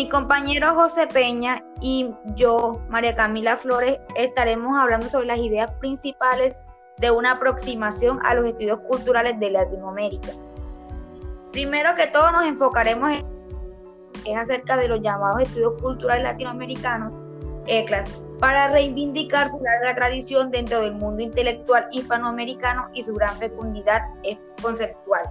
Mi compañero José Peña y yo, María Camila Flores, estaremos hablando sobre las ideas principales de una aproximación a los estudios culturales de Latinoamérica. Primero que todo nos enfocaremos en es acerca de los llamados estudios culturales latinoamericanos, ECLAS, para reivindicar su larga tradición dentro del mundo intelectual hispanoamericano y su gran fecundidad conceptual.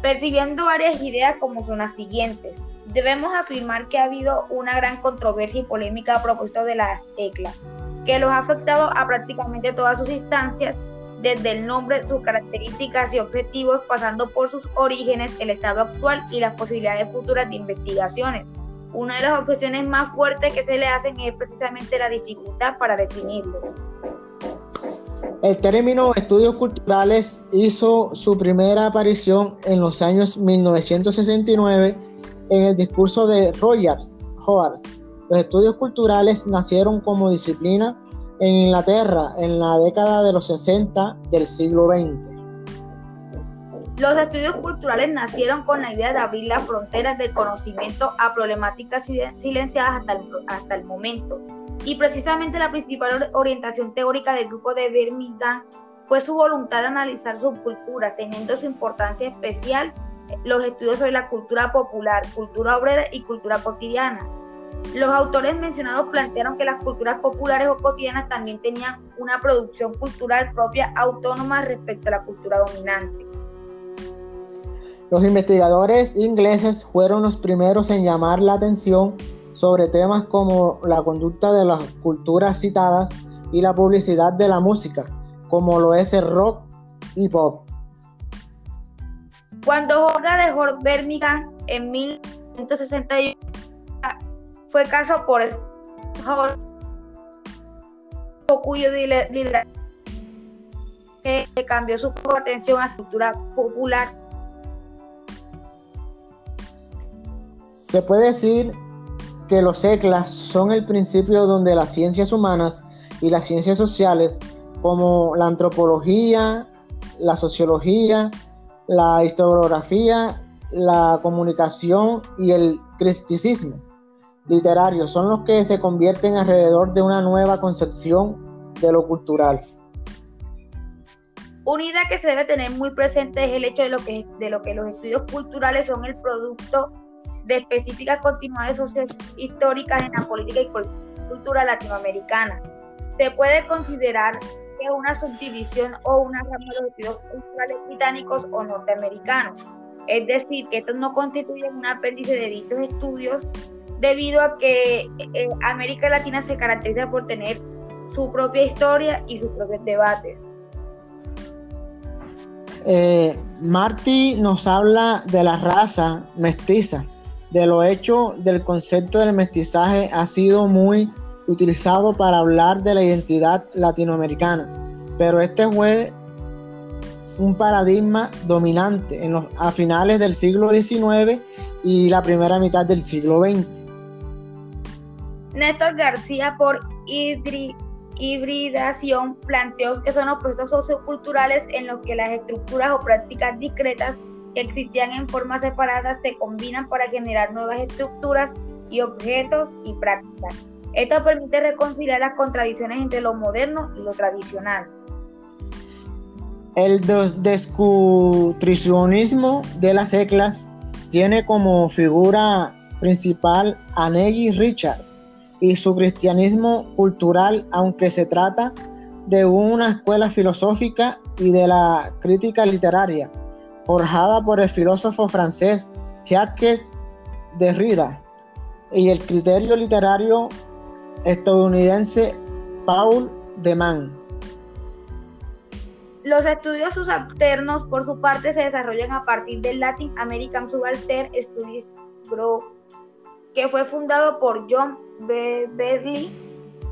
Percibiendo varias ideas como son las siguientes. Debemos afirmar que ha habido una gran controversia y polémica a propósito de las ECLAS, que los ha afectado a prácticamente todas sus instancias, desde el nombre, sus características y objetivos, pasando por sus orígenes, el estado actual y las posibilidades futuras de investigaciones. Una de las objeciones más fuertes que se le hacen es precisamente la dificultad para definirlo. El término estudios culturales hizo su primera aparición en los años 1969 en el discurso de Rogers. Hoars. Los estudios culturales nacieron como disciplina en Inglaterra en la década de los 60 del siglo XX. Los estudios culturales nacieron con la idea de abrir las fronteras del conocimiento a problemáticas silenciadas hasta el, hasta el momento. Y precisamente la principal orientación teórica del grupo de Birmingham fue su voluntad de analizar subculturas, teniendo su importancia especial los estudios sobre la cultura popular, cultura obrera y cultura cotidiana. Los autores mencionados plantearon que las culturas populares o cotidianas también tenían una producción cultural propia autónoma respecto a la cultura dominante. Los investigadores ingleses fueron los primeros en llamar la atención sobre temas como la conducta de las culturas citadas y la publicidad de la música, como lo es el rock y pop. Cuando Jorge dejó Birmingham en 1961, fue caso por el cuyo liderazgo que cambió su atención a la cultura popular. Se puede decir que los ECLAS son el principio donde las ciencias humanas y las ciencias sociales, como la antropología, la sociología, la historiografía, la comunicación y el criticismo, literarios son los que se convierten alrededor de una nueva concepción de lo cultural. Una idea que se debe tener muy presente es el hecho de lo que, de lo que los estudios culturales son el producto de específicas continuidades sociohistóricas en la política y cultura latinoamericana. Se puede considerar que una subdivisión o una rama de los estudios culturales británicos o norteamericanos. Es decir, que estos no constituyen un apéndice de dichos estudios debido a que eh, América Latina se caracteriza por tener su propia historia y sus propios debates. Eh, Marty nos habla de la raza mestiza, de lo hecho del concepto del mestizaje ha sido muy utilizado para hablar de la identidad latinoamericana, pero este fue un paradigma dominante en los, a finales del siglo XIX y la primera mitad del siglo XX. Néstor García por hibridación planteó que son los procesos socioculturales en los que las estructuras o prácticas discretas que existían en forma separada se combinan para generar nuevas estructuras y objetos y prácticas. Esto permite reconciliar las contradicciones entre lo moderno y lo tradicional. El descutricionismo de las eclas tiene como figura principal a Nelly Richards, y su cristianismo cultural, aunque se trata de una escuela filosófica y de la crítica literaria, forjada por el filósofo francés Jacques Derrida y el criterio literario estadounidense Paul de Mans. Los estudios subalternos, por su parte, se desarrollan a partir del Latin American Subaltern Studies Group, que fue fundado por John Berley,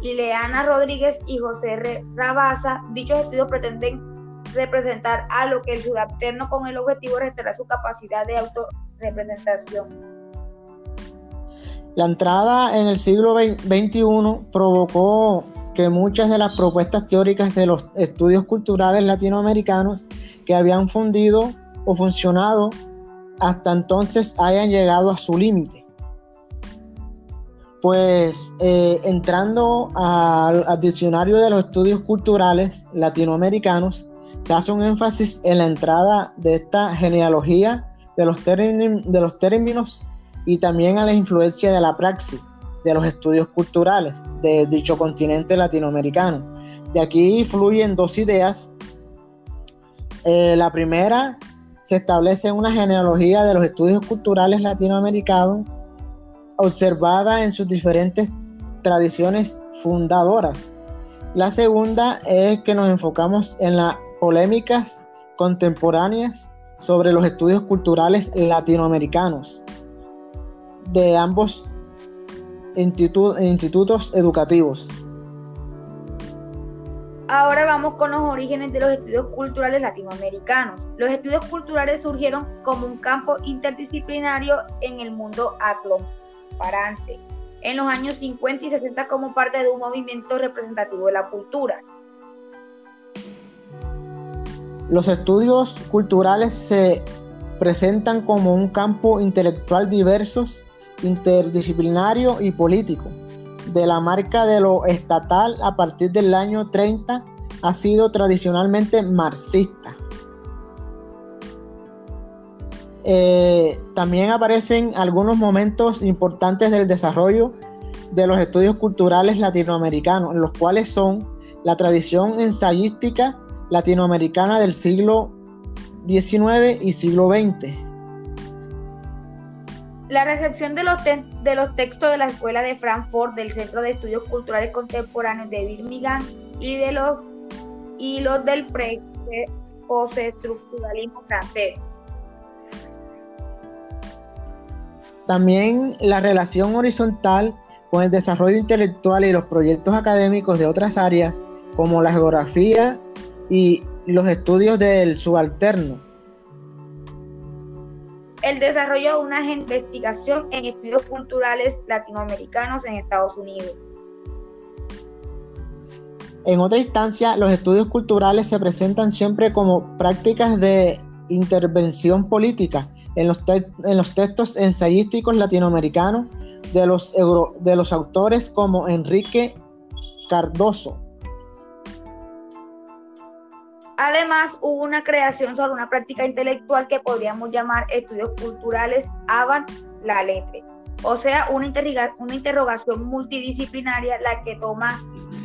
Ileana Rodríguez y José Rabasa. Dichos estudios pretenden representar a lo que el subalterno con el objetivo de restaurar su capacidad de autorrepresentación. La entrada en el siglo XXI provocó que muchas de las propuestas teóricas de los estudios culturales latinoamericanos que habían fundido o funcionado hasta entonces hayan llegado a su límite. Pues eh, entrando al, diccionario de los estudios culturales latinoamericanos, se hace un énfasis en la entrada de esta genealogía de los, de los términos y también a la influencia de la praxis de los estudios culturales de dicho continente latinoamericano. De aquí fluyen dos ideas. Eh, la primera, se establece una genealogía de los estudios culturales latinoamericanos observada en sus diferentes tradiciones fundadoras. La segunda es que nos enfocamos en las polémicas contemporáneas sobre los estudios culturales latinoamericanos de ambos institutos educativos. Ahora vamos con los orígenes de los estudios culturales latinoamericanos. Los estudios culturales surgieron como un campo interdisciplinario en el mundo acloparante, en los años 50 y 60 como parte de un movimiento representativo de la cultura. Los estudios culturales se presentan como un campo intelectual diverso, interdisciplinario y político. De la marca de lo estatal a partir del año 30 ha sido tradicionalmente marxista. Eh, también aparecen algunos momentos importantes del desarrollo de los estudios culturales latinoamericanos, los cuales son la tradición ensayística latinoamericana del siglo XIX y siglo XX. La recepción de los, de los textos de la Escuela de Frankfurt del Centro de Estudios Culturales Contemporáneos de Birmingham y de los hilos del postestructuralismo francés. También la relación horizontal con el desarrollo intelectual y los proyectos académicos de otras áreas como la geografía y los estudios del subalterno. El desarrollo de una investigación en estudios culturales latinoamericanos en Estados Unidos. En otra instancia, los estudios culturales se presentan siempre como prácticas de intervención política en los, textos ensayísticos latinoamericanos de los, de los autores como Enrique Cardoso, Además, hubo una creación sobre una práctica intelectual que podríamos llamar estudios culturales avant la letre, o sea, una, interrogación multidisciplinaria la que toma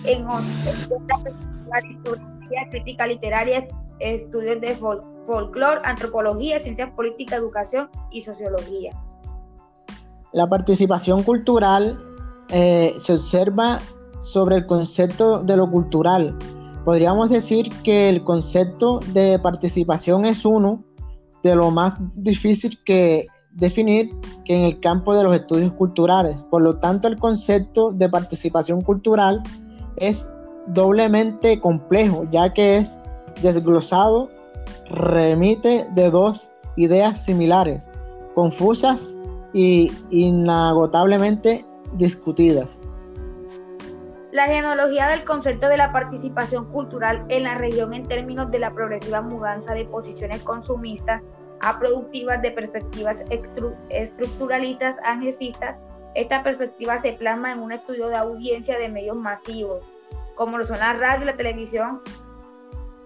en la historia, crítica literaria, estudios de folclore, antropología, ciencias políticas, educación y sociología. La participación cultural eh, se observa sobre el concepto de lo cultural, podríamos decir que el concepto de participación es uno de lo más difícil que definir que en el campo de los estudios culturales. Por lo tanto, el concepto de participación cultural es doblemente complejo, ya que es desglosado, remite de dos ideas similares, confusas y inagotablemente discutidas. La genealogía del concepto de la participación cultural en la región en términos de la progresiva mudanza de posiciones consumistas a productivas de perspectivas estructuralistas angesistas, esta perspectiva se plasma en un estudio de audiencia de medios masivos, como lo son la radio y la televisión,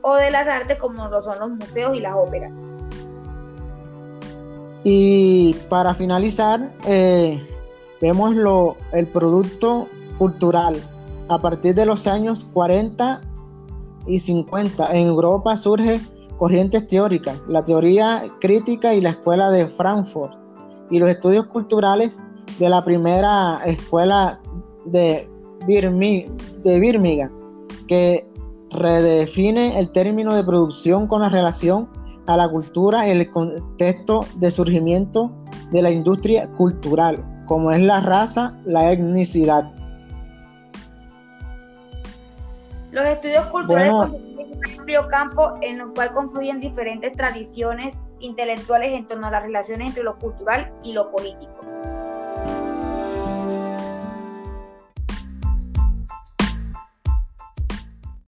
o de las artes, como lo son los museos y las óperas. Y para finalizar, eh, vemos lo, el producto cultural a partir de los años 40 y 50 en Europa surge corrientes teóricas, la teoría crítica y la escuela de Frankfurt y los estudios culturales de la primera escuela de, de Birmingham, que redefine el término de producción con la relación a la cultura en el contexto de surgimiento de la industria cultural, como es la raza, la etnicidad. Los estudios culturales constituyen un amplio campo en el cual confluyen diferentes tradiciones intelectuales en torno a las relaciones entre lo cultural y lo político.